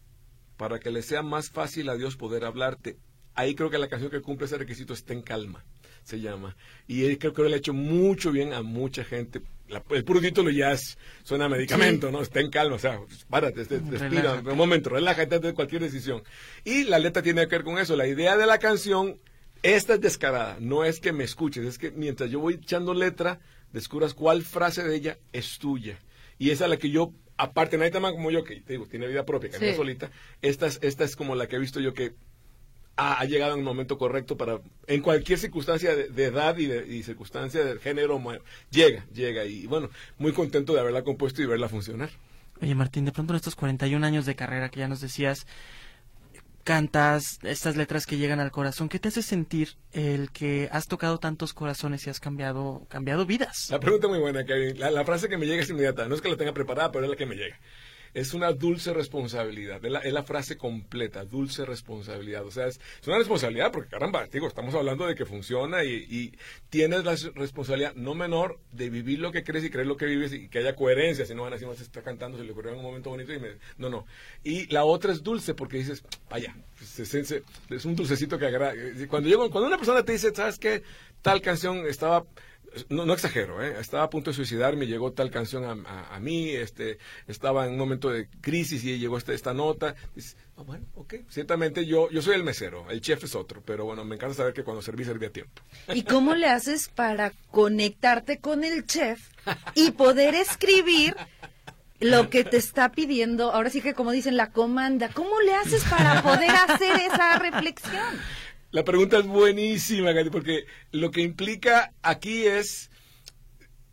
para que le sea más fácil a Dios poder hablarte. Ahí creo que la canción que cumple ese requisito está en calma, se llama. Y creo que le ha hecho mucho bien a mucha gente. el puro título ya es, suena a medicamento, ¿no? Está en calma, o sea, párate, respira, un momento, relájate de cualquier decisión. Y la letra tiene que ver con eso. La idea de la canción, esta es descarada, no es que me escuches, es que mientras yo voy echando letra, descubras cuál frase de ella es tuya. Y esa es la que yo, aparte, nadie más como yo, que te digo, tiene vida propia, que solita, esta es, esta es como la que he visto yo que ha, llegado en el momento correcto para, en cualquier circunstancia de, edad y, de, y circunstancia de género, llega, llega. Y bueno, muy contento de haberla compuesto y verla funcionar. Oye, Martín, de pronto en estos 41 años de carrera que ya nos decías, cantas, estas letras que llegan al corazón, ¿qué te hace sentir el que has tocado tantos corazones y has cambiado, cambiado vidas? La pregunta muy buena, Kevin. La, la frase que me llega es inmediata. No es que la tenga preparada, pero es la que me llega es una dulce responsabilidad. Es la, frase completa, dulce responsabilidad. O sea, es, una responsabilidad porque, caramba, digo, estamos hablando de que funciona y, tienes la responsabilidad no menor de vivir lo que crees y creer lo que vives y que haya coherencia. Si no van a decir, se está cantando, se le ocurrió en un momento bonito y me... No, no. Y la otra es dulce porque dices, vaya, es un dulcecito que agrada. Cuando, llego, cuando una persona te dice, ¿sabes qué? Tal canción estaba no, no, exagero, ¿eh? estaba a punto de suicidarme, llegó tal canción a, mí, este, estaba en un momento de crisis y llegó esta, esta nota. Ah, bueno, ok, ciertamente yo, yo soy el mesero, el chef es otro, pero bueno, me encanta saber que cuando serví, serví a tiempo. ¿Y cómo le haces para conectarte con el chef y poder escribir lo que te está pidiendo, ahora sí que como dicen, la comanda, ¿cómo le haces para poder hacer esa reflexión? La pregunta es buenísima, porque lo que implica aquí es,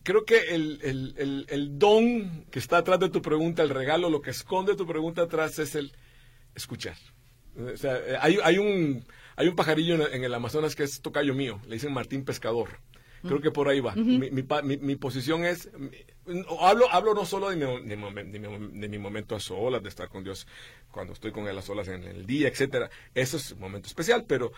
creo que el, el, el, don que está atrás de tu pregunta, el regalo, lo que esconde tu pregunta atrás es el escuchar. O sea, hay, hay, un, hay un pajarillo en, el Amazonas que es tocayo mío, le dicen Martín Pescador. Creo que por ahí va. mi, mi, mi, posición es, hablo, hablo no solo de mi, de, mi, momento a solas, de estar con Dios cuando estoy con él a solas en el día, etcétera. Eso es un momento especial, pero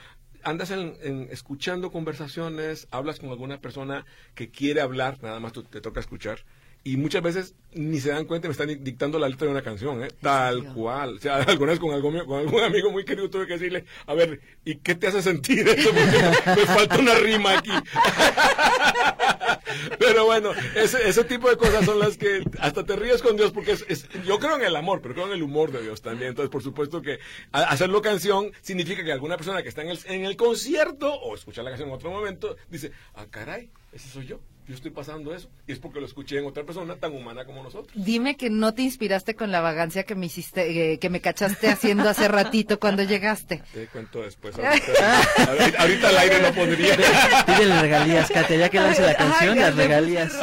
andas en, en escuchando conversaciones, hablas con alguna persona que quiere hablar, nada más tú te toca escuchar. Y muchas veces ni se dan cuenta y me están di- dictando la letra de una canción, ¿eh? Tal cual. O sea, alguna vez con, algún, con algún amigo muy querido tuve que decirle, a ver, ¿y qué te hace sentir eso? Porque me falta una rima aquí. Pero bueno, ese, ese tipo de cosas son las que hasta te ríes con Dios porque es, es- yo creo en el amor, pero creo en el humor de Dios también. Entonces, por supuesto que hacerlo canción significa que alguna persona que está en el, en el concierto o escuchar la canción en otro momento dice, ah, caray, ese soy yo. Yo estoy pasando eso. Y es porque lo escuché en otra persona tan humana como nosotros. Dime que no te inspiraste con la vagancia que me hiciste, eh, que me cachaste haciendo hace ratito cuando llegaste. Te cuento después. Ahorita, ahorita- al aire no pondría. Pídele regalías, Katia, ya que lance la Ay, canción, ay, las regalías.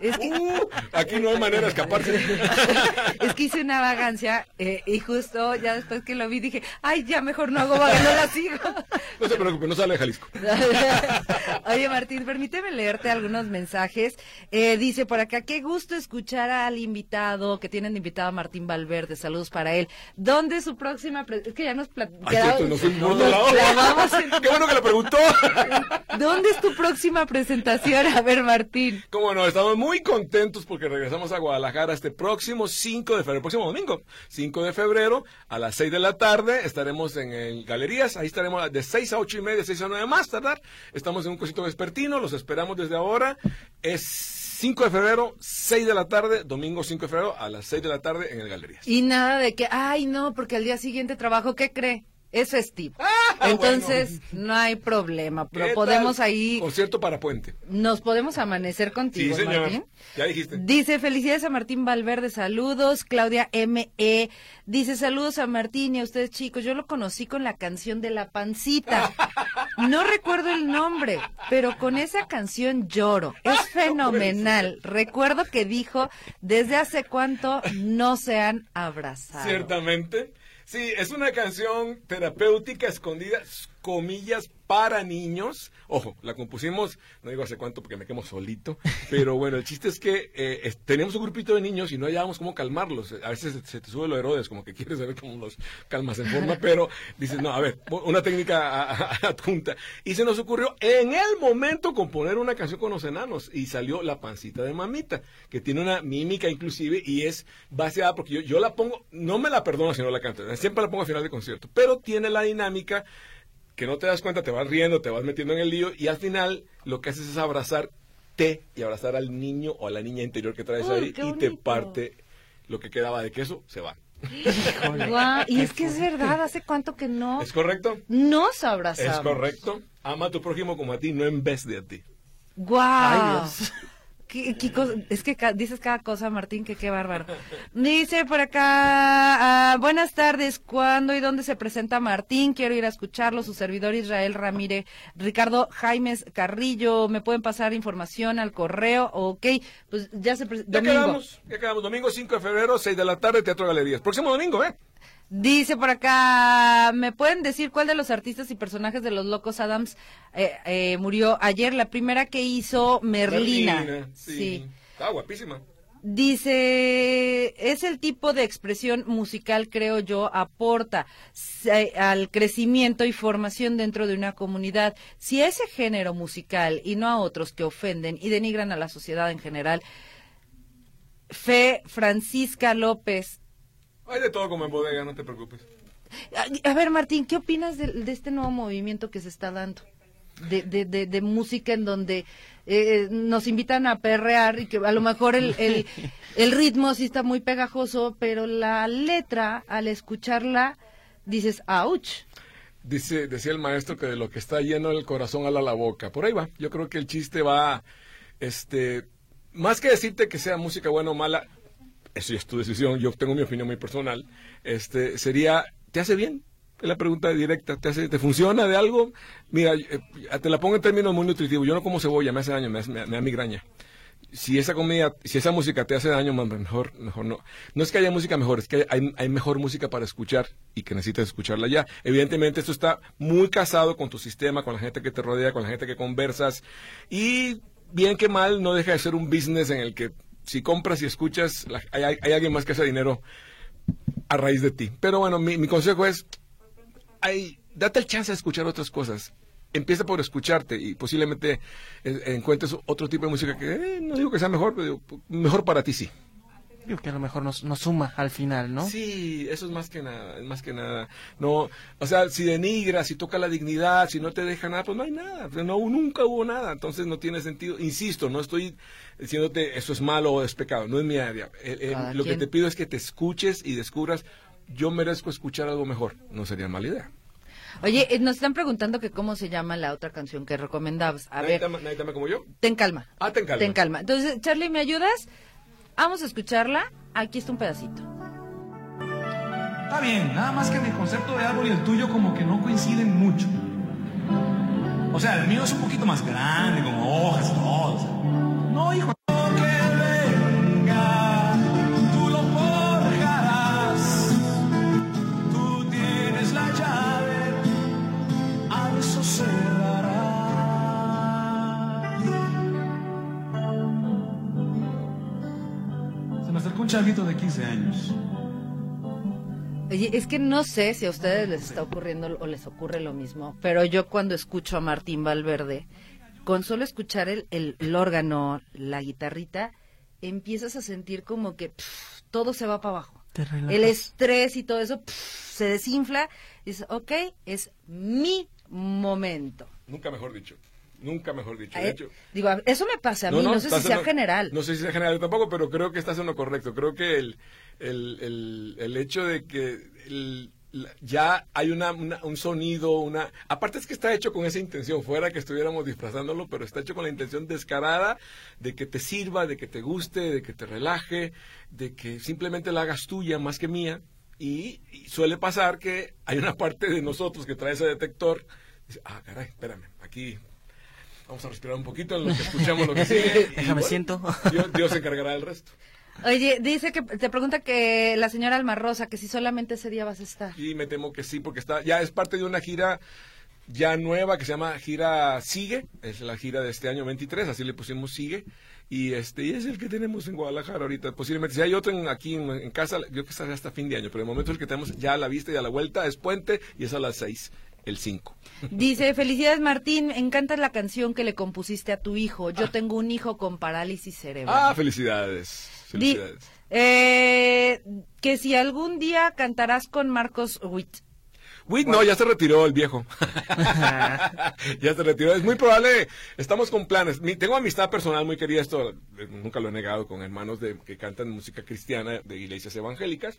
Es que, Uh, aquí no hay manera de escaparse. es que hice una vagancia eh, y justo ya después que lo vi dije, ay, ya mejor no hago vagancia, no la sigo. No se preocupe, no sale de Jalisco. Oye, Martín, permíteme leerte algunos mensajes. Eh, dice por acá, qué gusto escuchar al invitado que tienen de invitado a Martín Valverde. Saludos para él. ¿Dónde es su próxima? Es que ya nos pla- Ay, quedamos- cierto, nos fuimos por nos otro lado. clavamos en- Qué bueno que lo preguntó. ¿Dónde es tu próxima presentación? A ver, Martín. Cómo no, estamos muy contentos porque regresamos a Guadalajara este próximo 5 de febrero, próximo domingo, 5 de febrero, a las 6 de la tarde, estaremos en el Galerías, ahí estaremos de 6 a 8 y media, 6 a 9 más tardar, estamos en un cosito vespertino, los esperamos desde ahora, es 5 de febrero, 6 de la tarde, domingo 5 de febrero, a las 6 de la tarde en el Galerías. Y nada de que, ay, no, porque al día siguiente trabajo, ¿qué cree? Es festivo. Ah, Entonces, no hay problema. ¿Qué Pero podemos tal? ahí, Concierto para Puente. nos podemos amanecer Sí, contigo, señor. Martín. Ya dijiste. Dice, felicidades a Martín Valverde, saludos. Claudia M.E. Dice, saludos a Martín y a ustedes chicos. Yo lo conocí con la canción de La Pancita. No recuerdo el nombre, pero con esa canción lloro. Es fenomenal. Recuerdo que dijo, desde hace cuánto no se han abrazado. Ciertamente. Sí, es una canción terapéutica escondida, comillas, para niños. Ojo, la compusimos, no digo hace cuánto porque me quemo solito, pero bueno, el chiste es que eh, tenemos un grupito de niños y no hallábamos cómo calmarlos. A veces se, se te sube lo Herodes, como que quieres saber cómo los calmas en forma, pero dices, no, a ver, una técnica adjunta. Y se nos ocurrió en el momento componer una canción con los enanos y salió La Pancita de Mamita, que tiene una mímica inclusive y es baseada, porque yo, yo la pongo, no me la perdono si no la canto, siempre la pongo al final de concierto, pero tiene la dinámica que no te das cuenta, te vas riendo, te vas metiendo en el lío y al final lo que haces es abrazarte y abrazar al niño o a la niña interior que traes Uy, ahí y te parte lo que quedaba de queso, se va. Y es que es verdad, ¿hace cuánto que no ¿Es correcto? nos abrazamos? Es correcto. Ama a tu prójimo como a ti, no en vez de a ti. ¡Guau! Ay, Dios. ¿Qué- qué cosa- es que ca- dices cada cosa, Martín, que qué bárbaro. Dice por acá, ah, buenas tardes, ¿cuándo y dónde se presenta Martín? Quiero ir a escucharlo, su servidor Israel Ramírez, Ricardo Jaimes Carrillo, ¿me pueden pasar información al correo? Ok, pues ya se presenta. Ya quedamos. Domingo 5 de febrero, 6 de la tarde, Teatro Galerías. Próximo domingo, ¿eh? Dice por acá, ¿me pueden decir cuál de los artistas y personajes de los Locos Adams eh, eh, murió ayer? La primera que hizo Merlina. sí. Estaba guapísima. Dice, es el tipo de expresión musical, creo yo, aporta al crecimiento y formación dentro de una comunidad. Si ese género musical y no a otros que ofenden y denigran a la sociedad en general, Fe Francisca López. Hay de todo como en bodega, no te preocupes. A, a ver, Martín, ¿qué opinas de, de este nuevo movimiento que se está dando? De, de, de, de música en donde eh, nos invitan a perrear y que a lo mejor el, el, el ritmo sí está muy pegajoso, pero la letra, al escucharla, dices, ¡ouch! Dice, decía el maestro que de lo que está lleno el corazón ala la boca. Por ahí va. Yo creo que el chiste va, este, más que decirte que sea música buena o mala, eso ya es tu decisión. Yo tengo mi opinión muy personal. Este, sería, ¿te hace bien? Es la pregunta directa. ¿Te hace, te funciona de algo? Mira, eh, te la pongo en términos muy nutritivos. Yo no como cebolla, me hace daño, me, hace- me- me da migraña si esa comida, si esa música te hace daño, mejor, mejor no. No es que haya música mejor, es que hay, hay mejor música para escuchar y que necesitas escucharla ya. Evidentemente esto está muy casado con tu sistema, con la gente que te rodea, con la gente que conversas y bien que mal no deja de ser un business en el que si compras y escuchas, la- hay, hay- alguien más que hace dinero a raíz de ti. Pero bueno, mi, mi consejo es, hay date el chance de escuchar otras cosas. Empieza por escucharte y posiblemente eh, encuentres otro tipo de música que eh, no digo que sea mejor, pero digo, mejor para ti sí. Que a lo mejor nos, nos suma al final, ¿no? Sí, eso es más que nada, es más que nada. No, o sea, si denigra, si toca la dignidad, si no te deja nada, pues no hay nada. No, nunca hubo nada, entonces no tiene sentido. Insisto, no estoy diciéndote eso es malo o es pecado, no es mi área. Eh, eh, lo que te pido es que te escuches y descubras, yo merezco escuchar algo mejor. No sería mala idea. Oye, eh, nos están preguntando que cómo se llama la otra canción que recomendabas. A ¿Nadie ver, te ama- nadie te ama como yo? ten calma. Ah, ten calma. Ten calma. Entonces, Charlie, ¿me ayudas? Vamos a escucharla. Aquí está un pedacito. Está bien, nada más que mi concepto de árbol y el tuyo como que no coinciden mucho. O sea, el mío es un poquito más grande, con hojas y todo. No, hijo. De 15 años. Oye, es que no sé si a ustedes les está ocurriendo o les ocurre lo mismo, pero yo cuando escucho a Martín Valverde, con solo escuchar el, el, el órgano, la guitarrita, empiezas a sentir como que pff, todo se va para abajo. El estrés y todo eso pff, se desinfla. Y dices, ok, es mi momento. Nunca mejor dicho. Nunca mejor dicho. Eh, De hecho, digo, eso me pasa a mí, no, sé si sea lo- general. No sé si sea general tampoco, pero creo que estás en lo correcto. Creo que el, el, el, el hecho de que el- ya hay una, una- un sonido, una... Aparte es que está hecho con esa intención, fuera que estuviéramos disfrazándolo, pero está hecho con la intención descarada de que te sirva, de que te guste, de que te relaje, de que simplemente la hagas tuya más que mía. Y, y suele pasar que hay una parte de nosotros que trae ese detector. Dice, ah, caray, espérame, aquí Vamos a respirar un poquito en lo que escuchamos lo que sigue. Déjame siento. Dios, Dios se encargará del resto. Oye, dice que te pregunta que la señora Alma Rosa, que si solamente ese día vas a estar. Y me temo que sí, porque está ya es parte de una gira ya nueva que se llama Gira Sigue, es la gira de este año 23, así le pusimos Sigue. Y este y es el que tenemos en Guadalajara ahorita. Posiblemente, si hay otro en- aquí en, en casa, yo creo que está hasta fin de año, pero de momento el que tenemos ya a la vista y a la vuelta es Puente y es a las 6, el 5. Dice, felicidades Martín, me encanta la canción que le compusiste a tu hijo. Yo tengo un hijo con parálisis cerebral. Ah, felicidades. Di- Felicidades. eh, que si algún día cantarás con Marcos Witt. Witt no, ya se retiró el viejo. ya se retiró. Es muy probable, estamos con planes. Mi- tengo amistad personal muy querida, esto eh, nunca lo he negado, con hermanos de, que cantan música cristiana de iglesias evangélicas.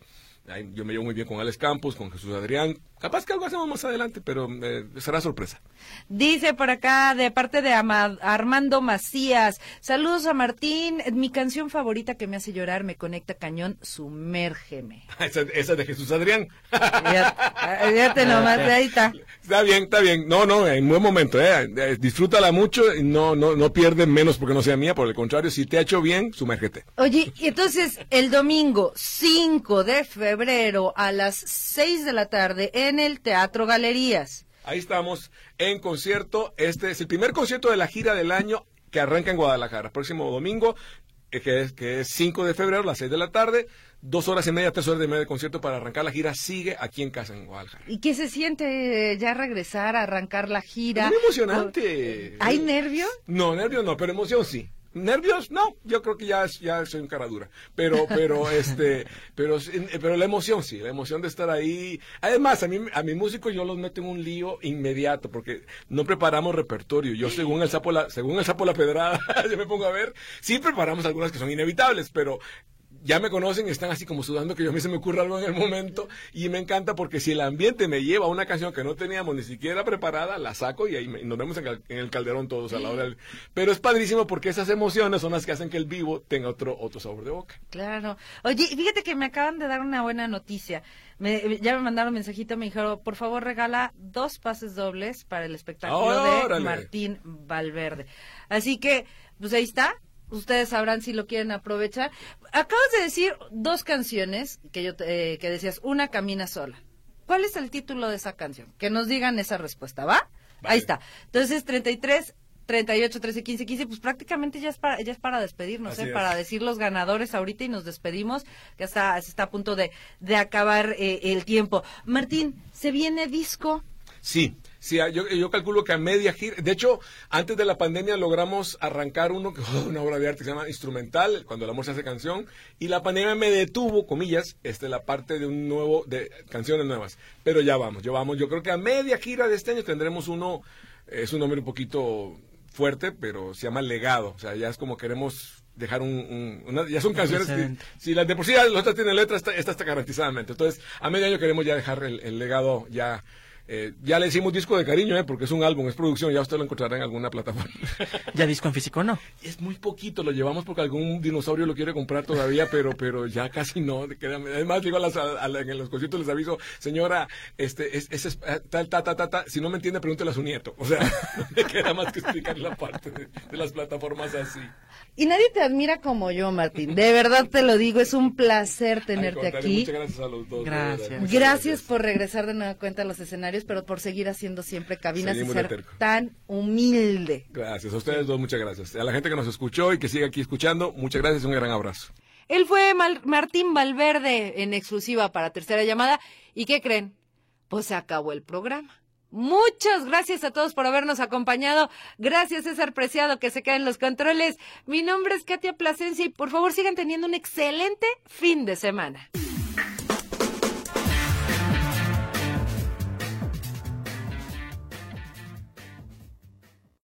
Yo me llevo muy bien con Alex Campos, con Jesús Adrián. Capaz que algo hacemos más adelante, pero eh, será sorpresa. Dice por acá, de parte de Armando Macías, saludos a Martín, mi canción favorita que me hace llorar, me conecta cañón, sumérgeme. esa, esa de Jesús Adrián. Fíjate, nomás, ahí está. Está bien, está bien. No, no, en buen momento, ¿eh? Eh, Disfrútala mucho y no, no, no pierde menos porque no sea mía. Por el contrario, si te ha hecho bien, sumérgete. Oye, y entonces el domingo 5 de febrero a las 6 de la tarde en el Teatro Galerías. Ahí estamos en concierto. Este es el primer concierto de la gira del año que arranca en Guadalajara. Próximo domingo, que es, que es 5 de febrero, las 6 de la tarde. Dos horas y media, tres horas y media de concierto para arrancar la gira. Sigue aquí en casa, en Guadalajara. ¿Y qué se siente eh, ya regresar a arrancar la gira? Muy emocionante. ¿Hay nervio? No, nervios no, pero emoción sí. Nervios, no, yo creo que ya, es- ya soy un cara dura. Pero, pero, este, pero, pero la emoción sí, la emoción de estar ahí. Además, a mí, a mi músico yo los meto en un lío inmediato, porque no preparamos repertorio. Yo según el sapo la, según el sapo la pedrada, yo me pongo a ver, sí preparamos algunas que son inevitables, pero ya me conocen y están así como sudando que yo a mí se me ocurre algo en el momento y me encanta porque si el ambiente me lleva a una canción que no teníamos ni siquiera preparada, la saco y ahí me- nos vemos en, cal- en el calderón todos a la hora del... Pero es padrísimo porque esas emociones son las que hacen que el vivo tenga otro, otro sabor de boca. Claro. Oye, fíjate que me acaban de dar una buena noticia. Me- ya me mandaron un mensajito, me dijeron, por favor regala dos pases dobles para el espectáculo de. Martín Valverde. Así que, pues ahí está. Ustedes sabrán si lo quieren aprovechar. Acabas de decir dos canciones que yo te- eh, que decías, una camina sola. ¿Cuál es el título de esa canción? Que nos digan esa respuesta, ¿va? Vale. Ahí está. Entonces, 33 38, 13, 15, 15, pues prácticamente ya es para, ya es para despedirnos, ¿eh? es. para decir los ganadores ahorita y nos despedimos, que está, se está a punto de, de acabar eh, el tiempo. Martín, ¿se viene disco? Sí, sí, yo, yo calculo que a media gira, de hecho, antes de la pandemia logramos arrancar uno que fue una obra de arte que se llama Instrumental, cuando el amor se hace canción, y la pandemia me detuvo, comillas, este, la parte de un nuevo, de canciones nuevas. Pero ya vamos, ya vamos, yo creo que a media gira de este año tendremos uno, es un nombre un poquito fuerte, pero se llama Legado, o sea, ya es como queremos dejar un, una, ya son canciones que, si las de por sí las otras tienen letras, esta, esta está garantizadamente. Entonces, a medio año queremos ya dejar el, el legado ya eh, ya le decimos disco de cariño, eh, porque es un álbum, es producción, ya usted lo encontrará en alguna plataforma. ¿Ya disco en físico no? Es muy poquito, lo llevamos porque algún dinosaurio lo quiere comprar todavía, pero pero ya casi no. Además, digo a las, a, en los conciertos les aviso, señora, este, es, es, eh, tal, ta, ta, ta, ta, si no me entiende, pregúntele a su nieto. O sea, no me queda más que explicar la parte de, de las plataformas así. Y nadie te admira como yo, Martín. De verdad te lo digo, es un placer tenerte aquí. Muchas gracias a los dos. Gracias. Gracias, gracias por regresar de nueva cuenta a los escenarios, pero por seguir haciendo siempre cabinas y ser tan humilde. Gracias, a ustedes dos, muchas gracias. A la gente que nos escuchó y que sigue aquí escuchando, muchas gracias y un gran abrazo. Él fue Martín Valverde en exclusiva para Tercera Llamada. ¿Y qué creen? Pues se acabó el programa. Muchas gracias a todos por habernos acompañado. Gracias, César Preciado, que se en los controles. Mi nombre es Katia Plasencia y por favor sigan teniendo un excelente fin de semana.